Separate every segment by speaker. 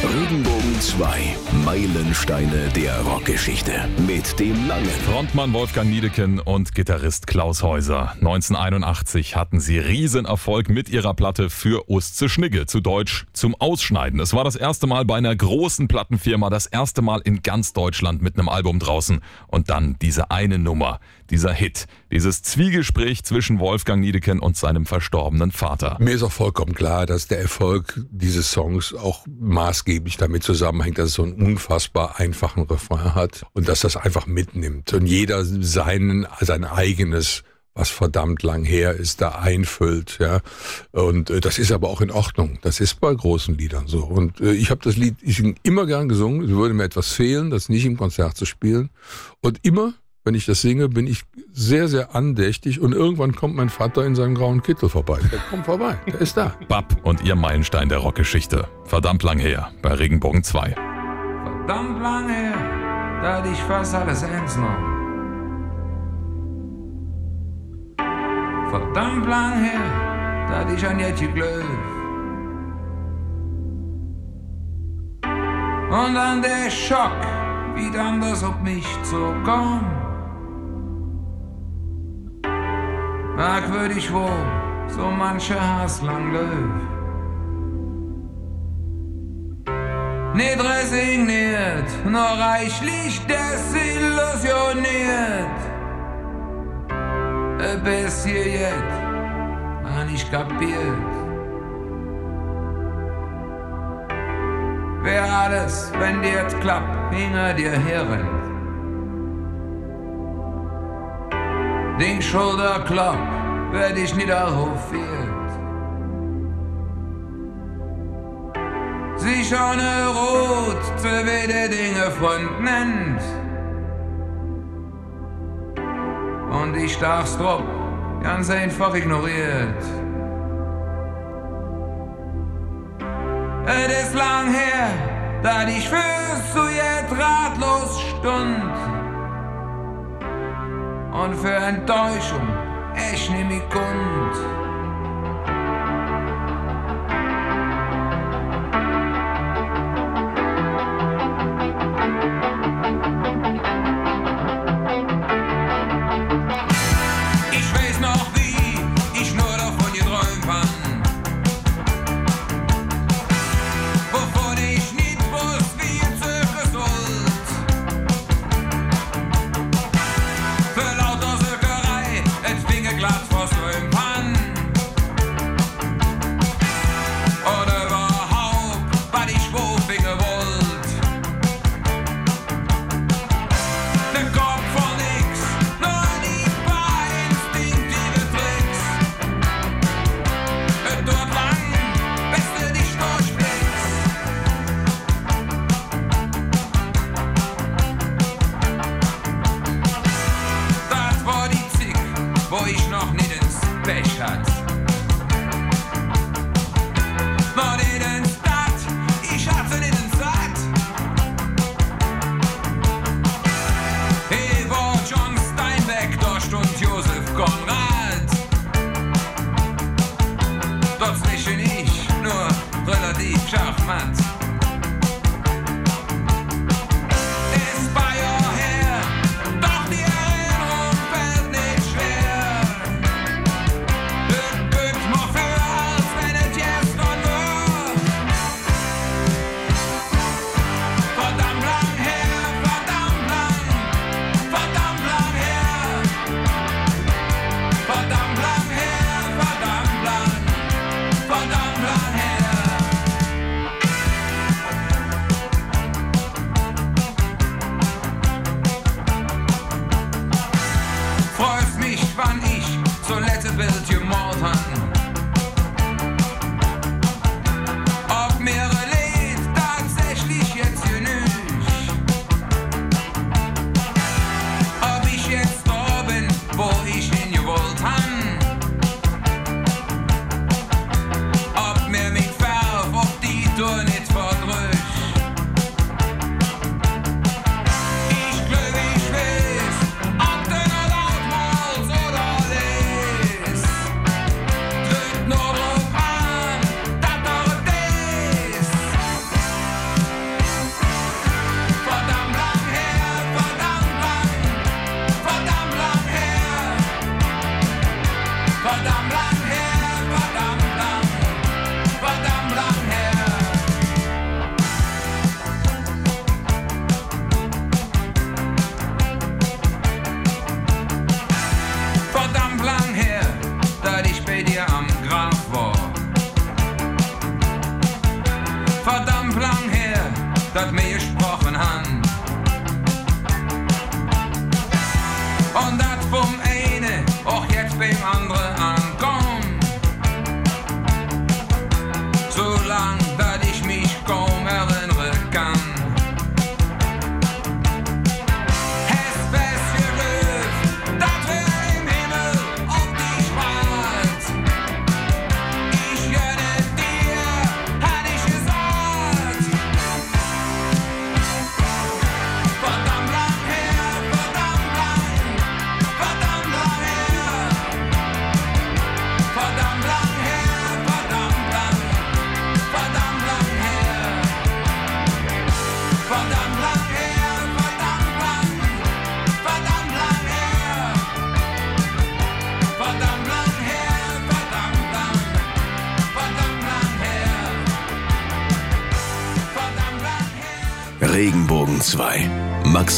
Speaker 1: Regenbogen 2. Meilensteine der Rockgeschichte. Mit dem Langen.
Speaker 2: Frontmann Wolfgang Niedeken und Gitarrist Klaus Häuser. 1981 hatten sie Riesenerfolg mit ihrer Platte für Ustze Schnigge, zu Deutsch zum Ausschneiden. Es war das erste Mal bei einer großen Plattenfirma, das erste Mal in ganz Deutschland mit einem Album draußen. Und dann diese eine Nummer, dieser Hit, dieses Zwiegespräch zwischen Wolfgang Niedeken und seinem verstorbenen Vater.
Speaker 3: Mir ist auch vollkommen klar, dass der Erfolg dieses Songs auch maßgeblich damit zusammenhängt, dass es so einen unfassbar einfachen Refrain hat und dass das einfach mitnimmt und jeder seinen, sein eigenes was verdammt lang her ist, da einfüllt, ja. Und äh, das ist aber auch in Ordnung. Das ist bei großen Liedern so. Und äh, ich habe das Lied ich immer gern gesungen. Es würde mir etwas fehlen, das nicht im Konzert zu spielen. Und immer wenn ich das singe, bin ich sehr, sehr andächtig und irgendwann kommt mein Vater in seinem grauen Kittel vorbei. Der kommt vorbei, der ist da.
Speaker 2: Bab und ihr Meilenstein der Rockgeschichte. Verdammt lang her, bei Regenbogen 2.
Speaker 4: Verdammt lang her, da hatte ich fast alles ernst genommen. Verdammt lang her, da hatte ich an Jetje Glöw. Und dann der Schock, wie dann das auf mich zukommt. Merkwürdig wo so manche Haslang Löw. Nicht resigniert, nur reichlich desillusioniert. Bis hier jetzt, an ich kapiert. Wer alles, wenn dir klappt, hinter dir den Schulterklapp werd ich niederhofiert. Sich ohne Rot zu wede Dinge Freund nennt. Und ich darf's drauf ganz einfach ignoriert. Es ist lang her, da ich fürs zu jetzt ratlos stund und für Enttäuschung ich nehme mich Kund.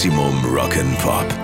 Speaker 4: Maximum Rock'n'Pop.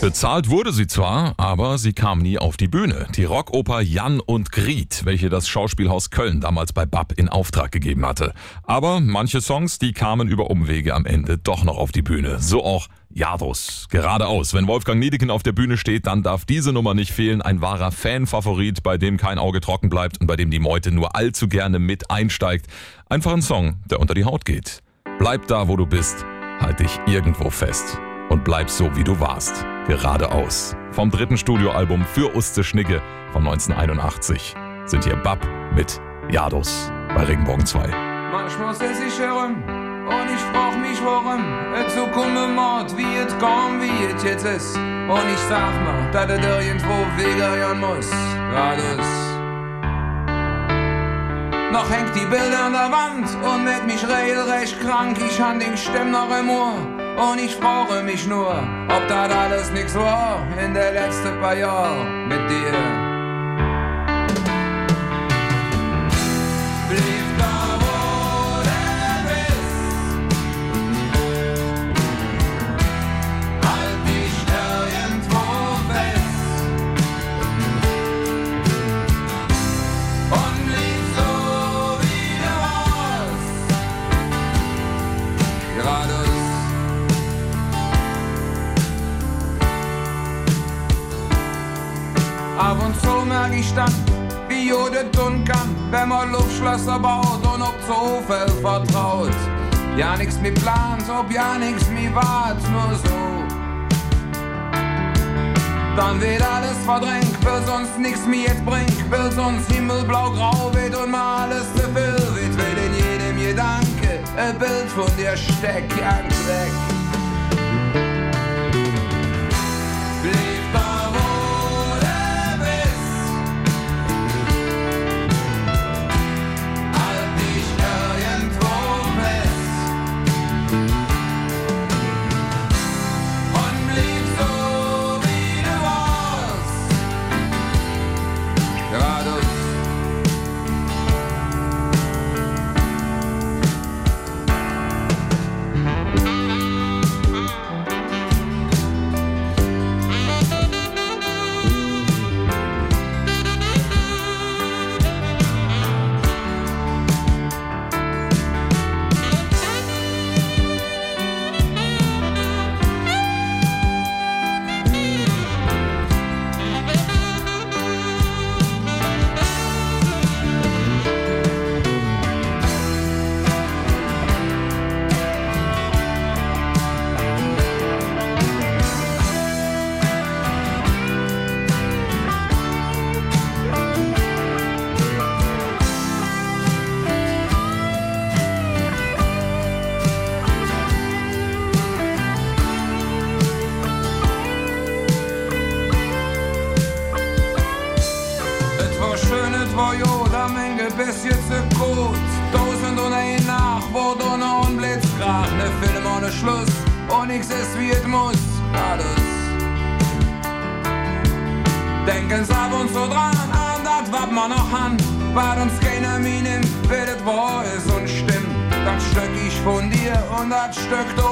Speaker 2: Bezahlt wurde sie zwar, aber sie kam nie auf die Bühne. Die Rockoper Jan und Griet, welche das Schauspielhaus Köln damals bei BAP in Auftrag gegeben hatte. Aber manche Songs, die kamen über Umwege am Ende doch noch auf die Bühne. So auch Jadus. Geradeaus. Wenn Wolfgang Niedeken auf der Bühne steht, dann darf diese Nummer nicht fehlen. Ein wahrer Fanfavorit, bei dem kein Auge trocken bleibt und bei dem die Meute nur allzu gerne mit einsteigt. Einfach ein Song, der unter die Haut geht. Bleib da, wo du bist. Halt dich irgendwo fest. Und bleib so, wie du warst. Geradeaus. Vom dritten Studioalbum für Uste Schnigge von 1981 sind hier Bab mit Jadus bei Regenbogen 2.
Speaker 4: Manchmal sitz ich herum und ich frag mich warum. Et so komme Mord, wie es kam, wie es jetzt ist. Und ich sag mal, dass es irgendwo wegern muss. Geradeaus. Noch hängt die Bilder an der Wand und mit mich regelrecht krank. Ich han den Stimm noch im Ohr und ich frage mich nur, ob das alles nix war in der letzten paar Jahren mit dir. Zu dann, wie Jode tun kann, wenn man Luftschlösser baut und ob so viel vertraut. Ja, nix mit plant, ob ja nix mit wart, nur so. Dann wird alles verdrängt, will sonst nix mehr jetzt bringt, will sonst himmelblau-grau wird und mal alles zu viel wird, will in jedem Gedanke ein Bild von dir steck, jagt weg. Stück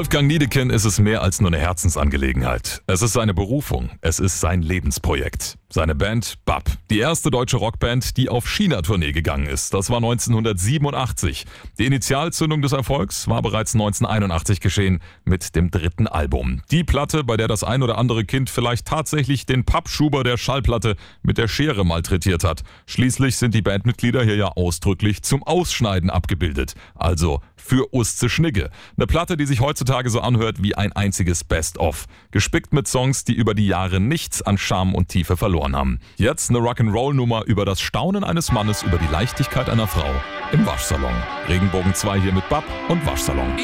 Speaker 2: Wolfgang Niedeken ist es mehr als nur eine Herzensangelegenheit. Es ist seine Berufung. Es ist sein Lebensprojekt. Seine Band BAP, die erste deutsche Rockband, die auf China-Tournee gegangen ist. Das war 1987. Die Initialzündung des Erfolgs war bereits 1981 geschehen mit dem dritten Album. Die Platte, bei der das ein oder andere Kind vielleicht tatsächlich den Pappschuber der Schallplatte mit der Schere malträtiert hat. Schließlich sind die Bandmitglieder hier ja ausdrücklich zum Ausschneiden abgebildet. Also für Ustze Schnigge. Eine Platte, die sich heutzutage so anhört wie ein einziges Best-of. Gespickt mit Songs, die über die Jahre nichts an Charme und Tiefe verloren haben. Jetzt eine Rock'n'Roll-Nummer über das Staunen eines Mannes über die Leichtigkeit einer Frau im Waschsalon. Regenbogen 2 hier mit Bab und Waschsalon.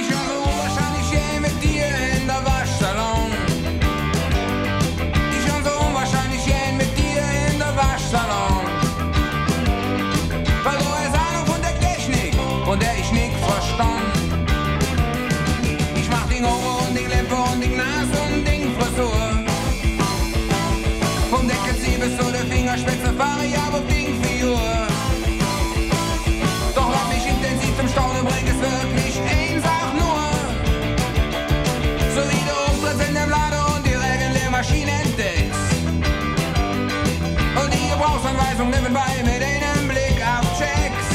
Speaker 4: Vorlesung nebenbei mit einem Blick auf Checks.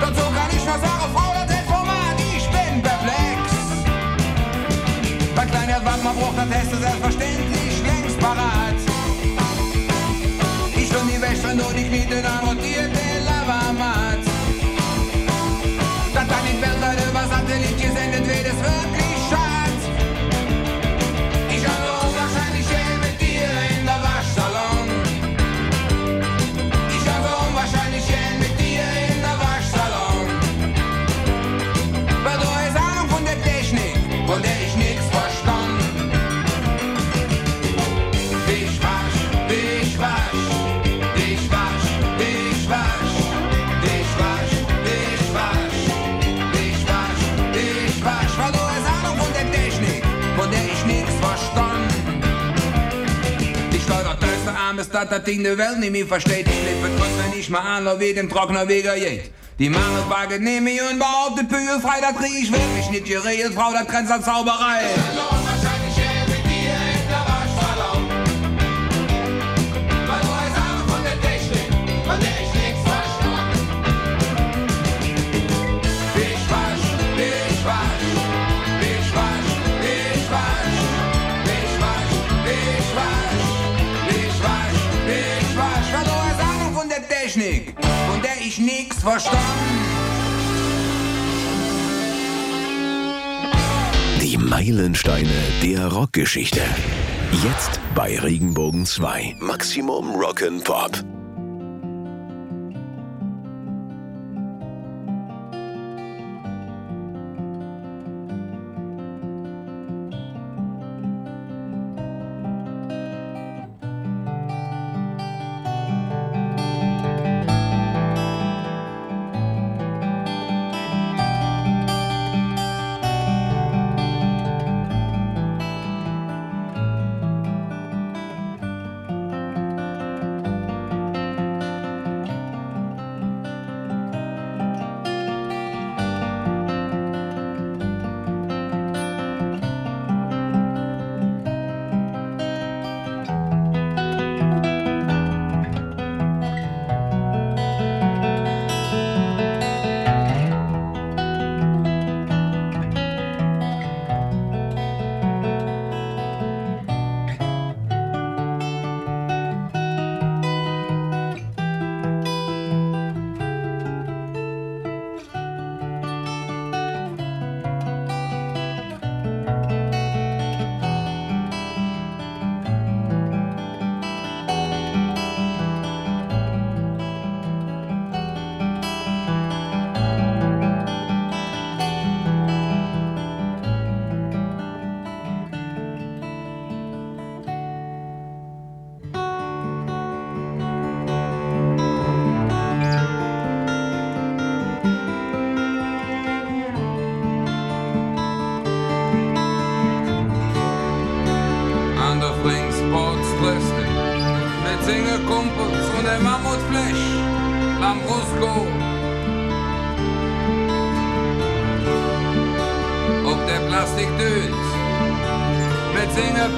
Speaker 4: Dazu kann ich nur sagen, Frau, das ist Format, ich bin perplex. Bei kleiner Wand, man braucht das Test selbstverständlich längst parat. Ich und die Wäsche nur die Knie, dass das Ding der Welt nicht mehr versteht. Ich lebe kurz, wenn ich mal an, wie dem Trockner Weger geht. Die Mangelwaage nehme ich und behauptet bügelfrei, das krieg ich wirklich nicht geregelt, Frau, das grenzt an Zauberei. Ich nix verstand.
Speaker 1: Die Meilensteine der Rockgeschichte. Jetzt bei Regenbogen 2. Maximum Rock'n'Pop.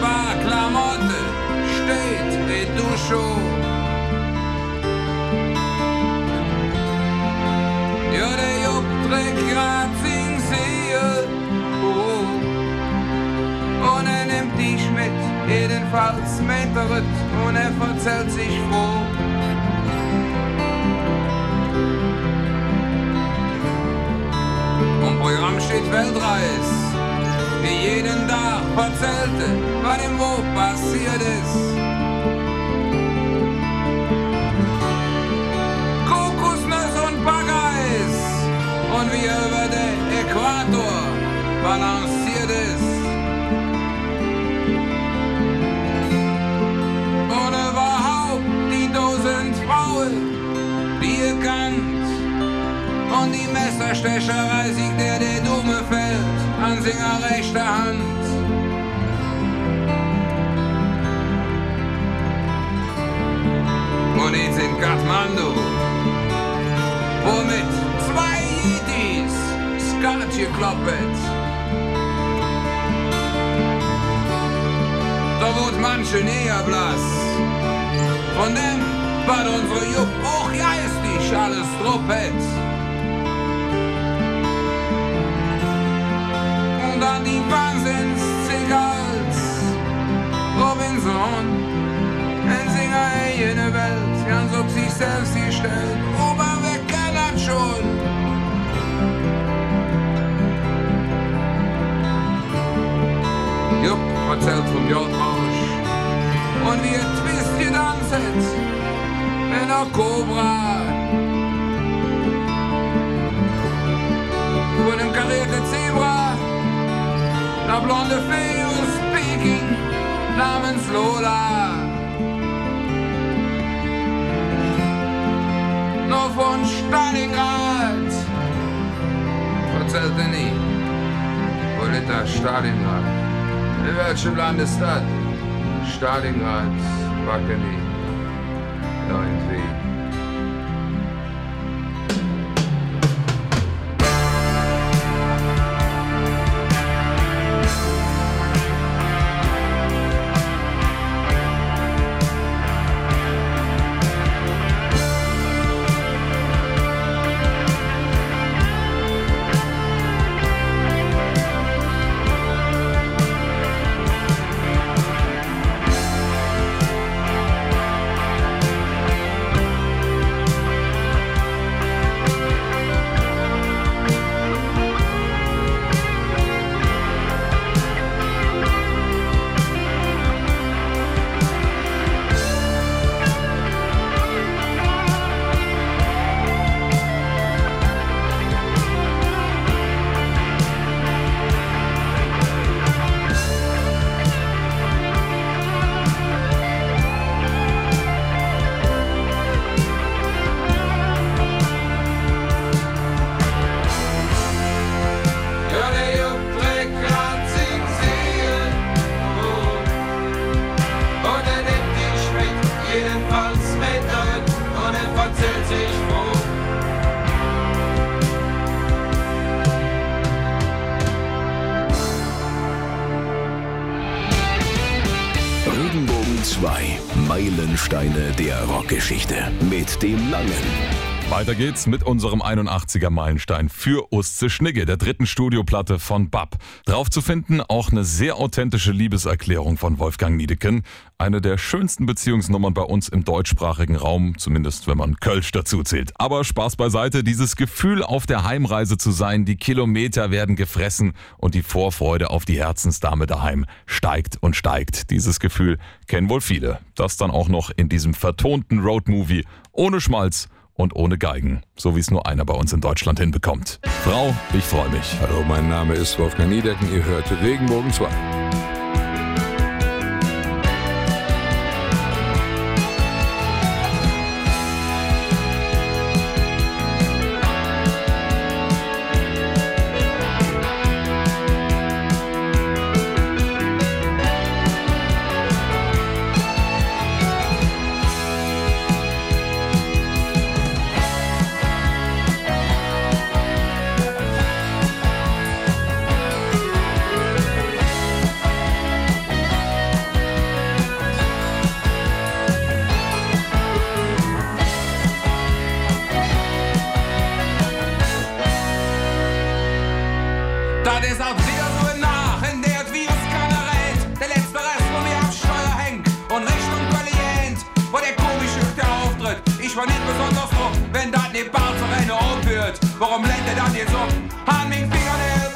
Speaker 4: Singepaar Klamotte steht wie Tag verzählte, was ihm wo passiert ist. Kokosnuss und Pagais und wie er über den Äquator balanciert ist. Und überhaupt die Frauen, die ihr kannt. Und die Messerstecherei siegt der, der Dumme fällt an seiner rechter Hand. Kathmandu, womit zwei Yetis Skat gekloppt. Da wird manche näher blass von dem Weil unsere Jupp auch geistig alles truppet. Und dann die Wahnsinns-Ziggers, Robinson, ein Singer in jene Welt, ganz ob sich selbst gestellt, aber wer kann das schon? Jupp erzählt vom Jordrausch und wie er Twist gedanzt in der Cobra. Von dem karierten Zebra, der blonde Fee aus Peking namens Lola. Noch von Stalingrad liegt das Stalingrad? In welchem Land ist das? Stalingrad, nie. Irgendwie. Der
Speaker 1: Rockgeschichte. Mit dem Langen.
Speaker 2: Weiter geht's mit unserem 81er Meilenstein für Ustze Schnigge, der dritten Studioplatte von Bab. Drauf zu finden auch eine sehr authentische Liebeserklärung von Wolfgang Niedeken. Eine der schönsten Beziehungsnummern bei uns im deutschsprachigen Raum, zumindest wenn man Kölsch dazu zählt. Aber Spaß beiseite, dieses Gefühl auf der Heimreise zu sein, die Kilometer werden gefressen und die Vorfreude auf die Herzensdame daheim steigt und steigt. Dieses Gefühl kennen wohl viele. Das dann auch noch in diesem vertonten Roadmovie ohne Schmalz und ohne Geigen, so wie es nur einer bei uns in Deutschland hinbekommt. Frau, ich freue mich.
Speaker 3: Hallo, mein Name ist Wolfgang Niedecken. Ihr hört Regenbogen 2.
Speaker 4: Rennen wird. Warum lenkt er dann jetzt um? An meinen Fingernägel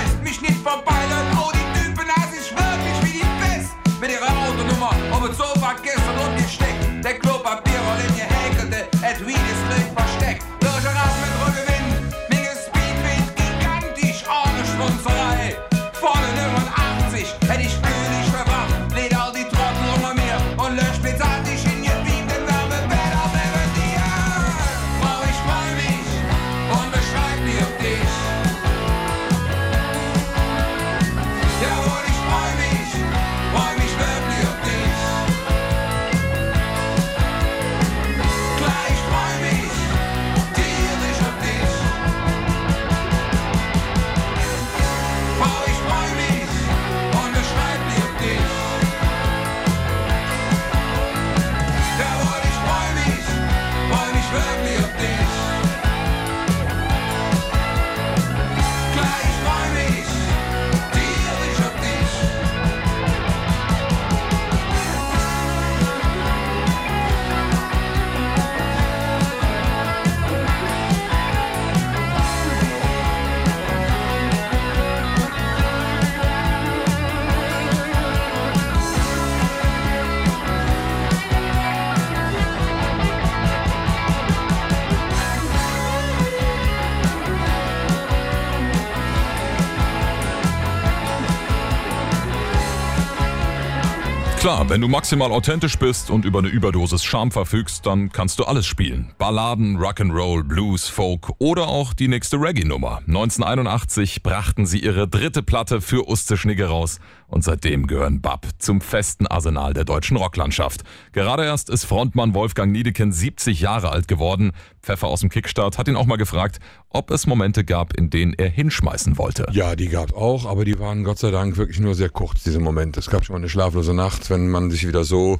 Speaker 4: West. Mich nicht verbeilen, oh die Typen, das ist wirklich wie die Pest. Mit ihrer Autonummer auf dem Sofa gestern und gesteckt. Der Klopapierroll Klar,
Speaker 2: wenn du maximal authentisch bist und über eine Überdosis Charme verfügst, dann kannst du alles spielen. Balladen, Rock'n'Roll, Blues, Folk oder auch die nächste Reggae-Nummer. 1981 brachten sie ihre dritte Platte für Uste Schnigge raus und seitdem gehören Bab zum festen Arsenal der deutschen Rocklandschaft. Gerade erst ist Frontmann Wolfgang Niedeken 70 Jahre alt geworden. Pfeffer aus dem Kickstart hat ihn auch mal gefragt, ob es Momente gab, in denen er hinschmeißen wollte.
Speaker 3: Ja, die gab auch, aber die waren Gott sei Dank wirklich nur sehr kurz, diese Momente. Es gab schon mal eine schlaflose Nacht, wenn man sich wieder so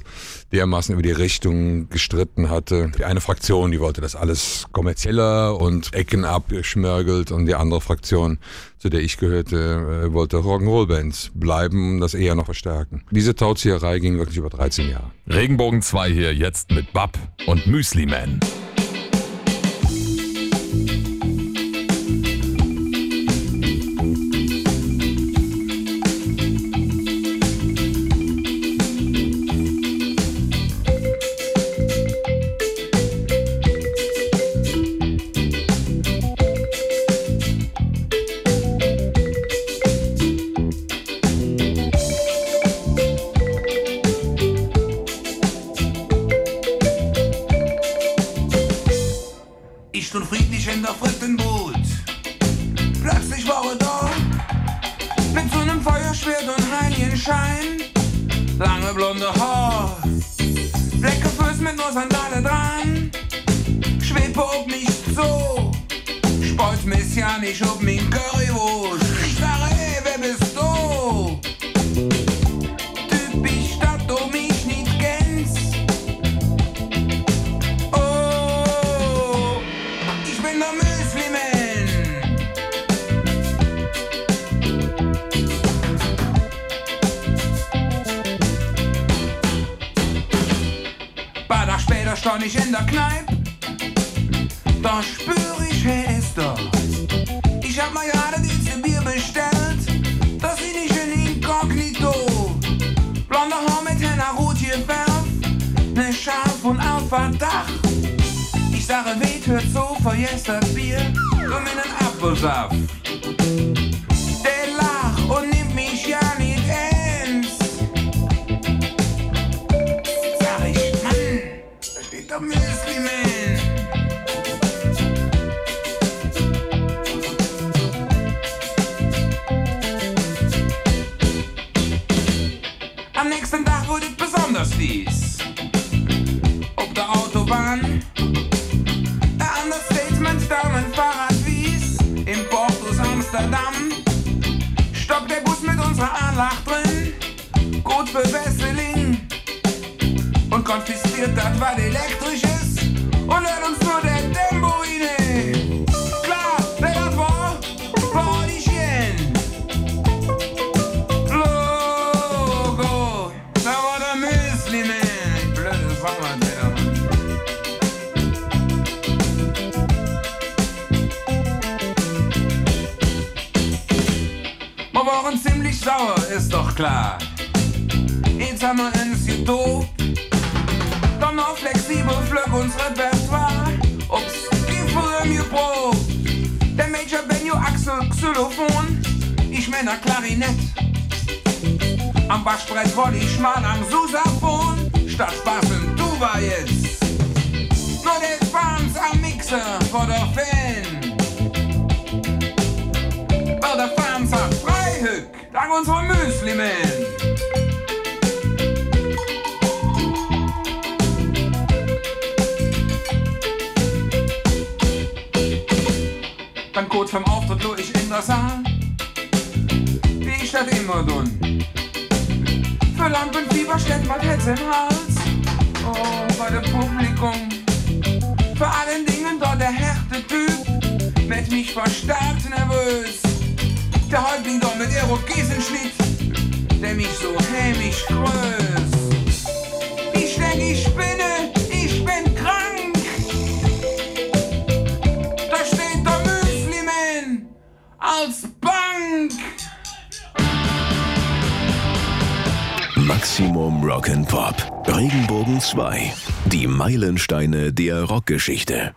Speaker 3: dermaßen über die Richtung gestritten hatte. Die eine Fraktion, die wollte das alles kommerzieller und Ecken abgeschmörgelt und die andere Fraktion, zu der ich gehörte, äh, wollte Rock'n'Roll-Bands bleiben und das eher noch verstärken. Diese Tauzieherei ging wirklich über 13 Jahre.
Speaker 2: Regenbogen 2 hier jetzt mit Bab und Müsli Man.
Speaker 4: Friedlich in der Frittenboot. Plötzlich war er da. Mit so einem Feuerschwert und Heiligenschein. Lange blonde Haar. Blecke Füß mit nur Sandale dran. Schwebe ob mich so. Speut messianisch ob min Currywurst. Stand ich in der Kneipe. Da spür ich, hey, ist. Ich hab mal gerade diese Bier bestellt. Das bin ich in Inkognito. Blonde Haar mit Henna rot gefärbt. Ne Schaf und auf Verdacht. Ich sage, weht, hört so, vergesst das Bier. Du mit nem Apfelsaft. Drin. Gut für Wesseling. Und konfisziert das, was elektrisch ist. Und hört uns Am Bassbrett voll ich mal am Susaphon. Statt Spaß im Tuba jetzt. Nur der Fans am Mixer vor der Fan. Weil der Fans hat Freihück, dank unserem Müsli-Man. Dann kurz vorm Auftritt lo ich in der Saal. Wie ich das immer dun. Lampenfieber steckt mein Herz im Hals. Oh, bei dem Publikum. Vor allen Dingen dort der härte Typ. Mit mich verstärkt nervös. Der Häuptling dort mit Irokesenschnitt. Der mich so hämisch grüßt.
Speaker 1: Maximum Rock'n'Pop. Regenbogen 2. Die Meilensteine der Rockgeschichte.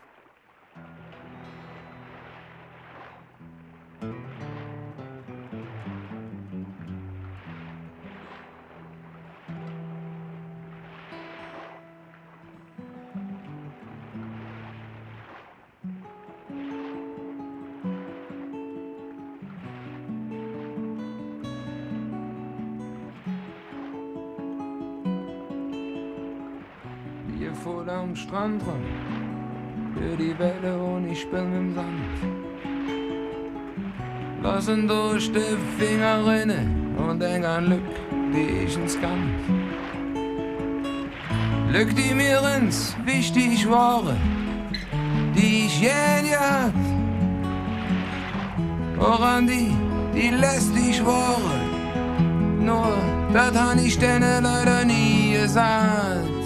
Speaker 4: Gesagt.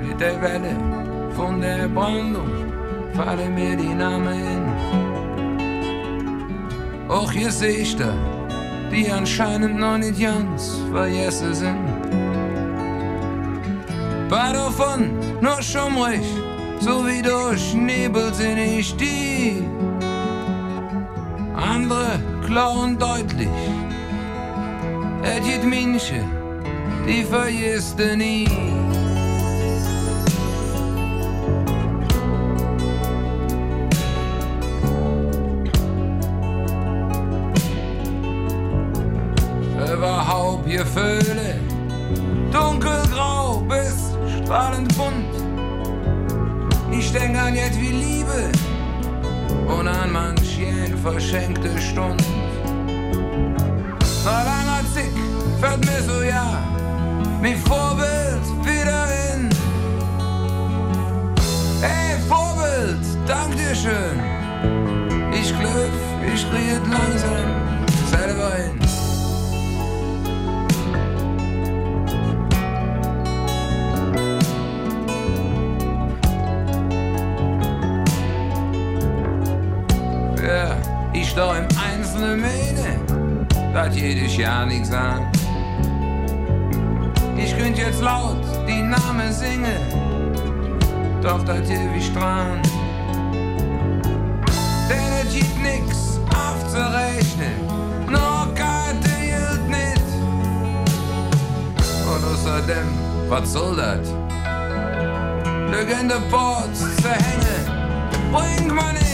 Speaker 4: Mit der Welle von der Brandung fallen mir die Namen. Auch Gesichter, die anscheinend noch nicht ganz vergessen sind. Paar davon noch schummrig, so wie durch Nebel sind ich die. Andere klar und deutlich. Es gibt Menschen, die vergisst du nie. Überhaupt Gefühle, jetzt wie Liebe und an manchen verschenkte Stund. Nach langer Zick fällt mir so ja, wie Vorbild wieder in. Hey Vorbild, dank dir schön. Ich Ich kriege langsam im Einzelnen meine, dass jedes Jahr nichts an. Ich könnt jetzt laut die Namen singen, doch das hier wie Strahlen. Denn es gibt nix aufzurechnen, noch Karte hielt nicht. Und außerdem, was soll das? Legende Ports zu hängen, bringt man nix.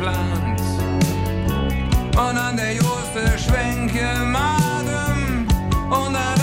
Speaker 4: Geplant. Und an der Juste schwenke Madem 180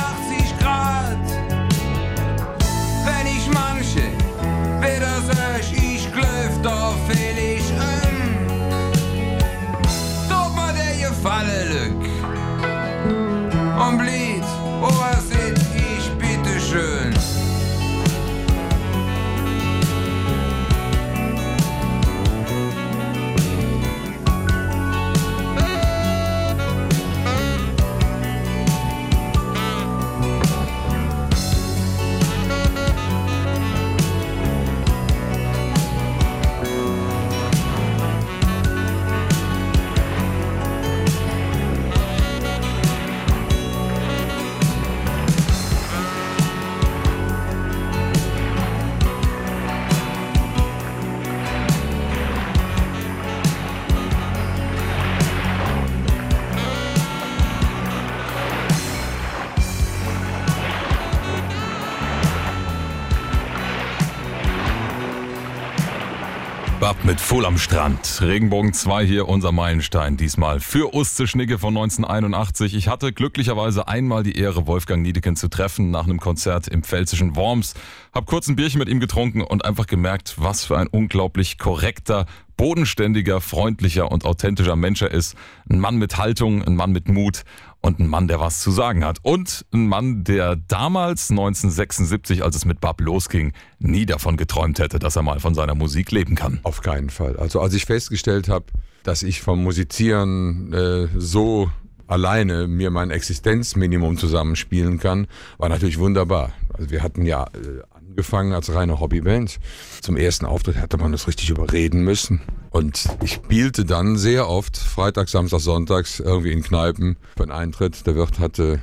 Speaker 2: mit Full am Strand. Regenbogen 2 hier, unser Meilenstein. Diesmal für Uste Schnigge von 1981. Ich hatte glücklicherweise einmal die Ehre, Wolfgang Niedeken zu treffen nach einem Konzert im pfälzischen Worms. Hab kurz ein Bierchen mit ihm getrunken und einfach gemerkt, was für ein unglaublich korrekter, bodenständiger, freundlicher und authentischer Mensch er ist. Ein Mann mit Haltung, ein Mann mit Mut und ein Mann, der was zu sagen hat. Und ein Mann, der damals 1976, als es mit Bab losging, nie davon geträumt hätte, dass er mal von seiner Musik leben kann.
Speaker 3: Auf keinen Fall. Also als ich festgestellt habe, dass ich vom Musizieren äh, so alleine mir mein Existenzminimum zusammenspielen kann, war natürlich wunderbar. Also wir hatten ja äh, angefangen als reine Hobbyband. Zum ersten Auftritt hatte man das richtig überreden müssen. Und ich spielte dann sehr oft Freitag, Samstag, Sonntags irgendwie in Kneipen für einen Eintritt. Der Wirt hatte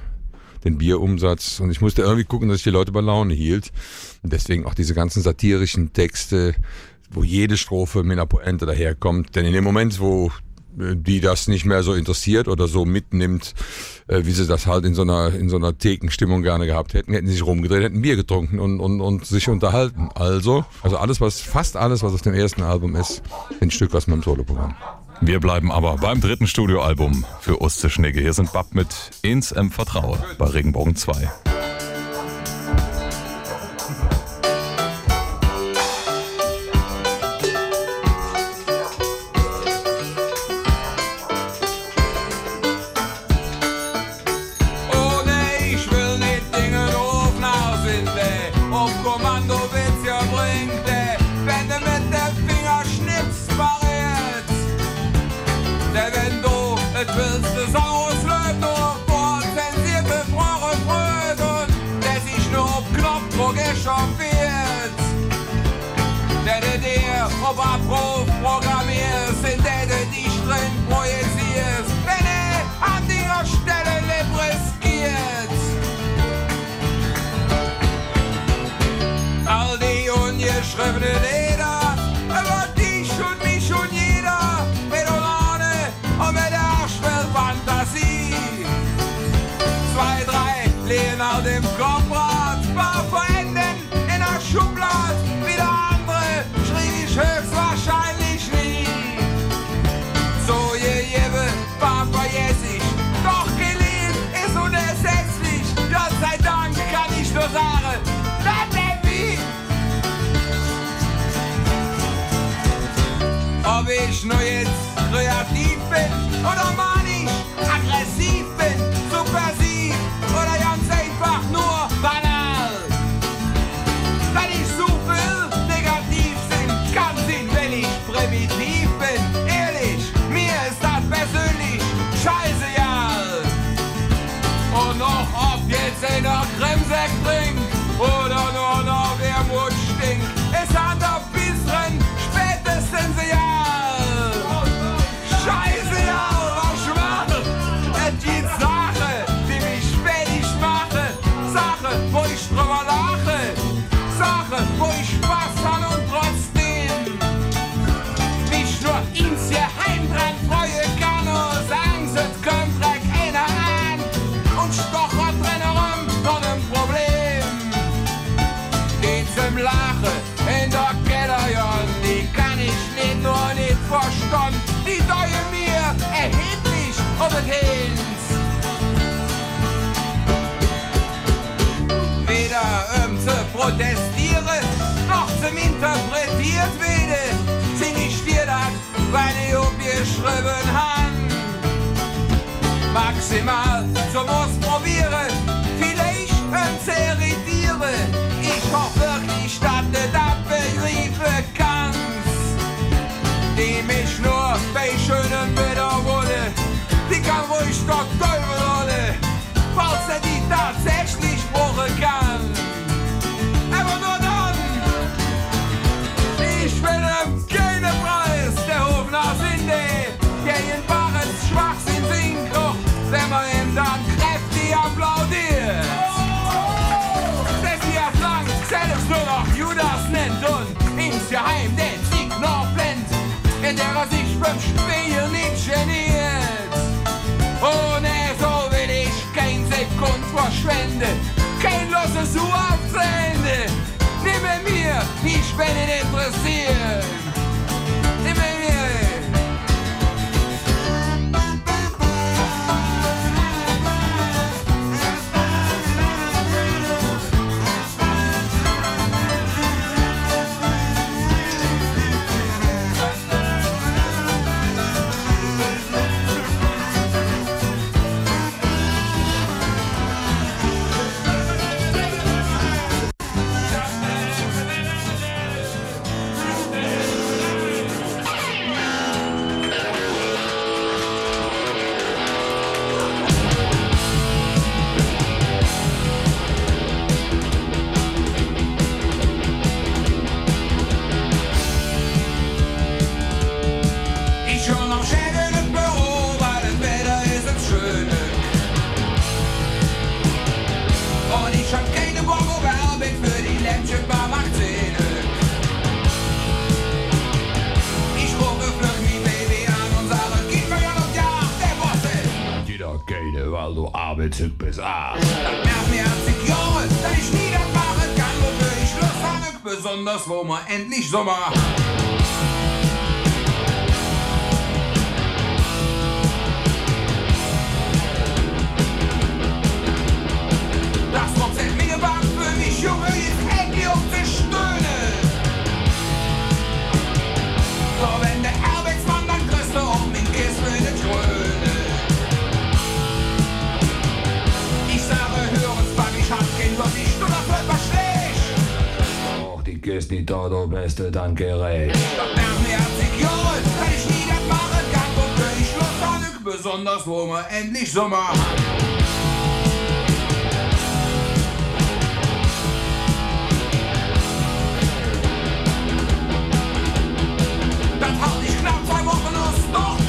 Speaker 3: den Bierumsatz und ich musste irgendwie gucken, dass ich die Leute bei Laune hielt. Und deswegen auch diese ganzen satirischen Texte, wo jede Strophe mit einer Pointe daherkommt. Denn in dem Moment, wo die das nicht mehr so interessiert oder so mitnimmt, äh, wie sie das halt in so einer, in so einer Thekenstimmung gerne gehabt hätten, hätten sich rumgedreht, hätten Bier getrunken und, und, und sich unterhalten. Also, also alles, was, fast alles, was auf dem ersten Album ist, ein Stück aus meinem Soloprogramm.
Speaker 2: Wir bleiben aber beim dritten Studioalbum für Uste Schnigge. Hier sind Bab mit Ins em Vertraue bei Regenbogen 2.
Speaker 4: Stelle riskiert. All die ungeschriebenen neues nur kreativ bin oder manisch aggressiv bin, subversiv. drüben haben. Maximal zum Ausprobieren, vielleicht uns irritieren. Ich hoffe wirklich, dass du das begreifen kannst. Die mich nur bei schönen Wetter wolle, die kann ruhig dort Teufel rolle, falls er die tatsächlich brauchen kann. from spelen in geniet. Und er so will ich kein Sekund verschwenden, kein loses Uhr abtrenne. Nimm mir, ich bin interessiert. Jahr. Nach mehr als zig Jahren, ich niederfahre, kann nur für ich Schluss besonders wo man endlich Sommer. Das Wort zählt mir für mich, Junge, jetzt endlich auf zu stöhnen. So,
Speaker 5: ist die Todo beste Tankerei.
Speaker 4: Doch nach mehr als zig Jahren kann ich nie das machen, kann und will Schluss sagen, besonders wo wir endlich Sommer haben. Das hat nicht knapp zwei Wochen aus, doch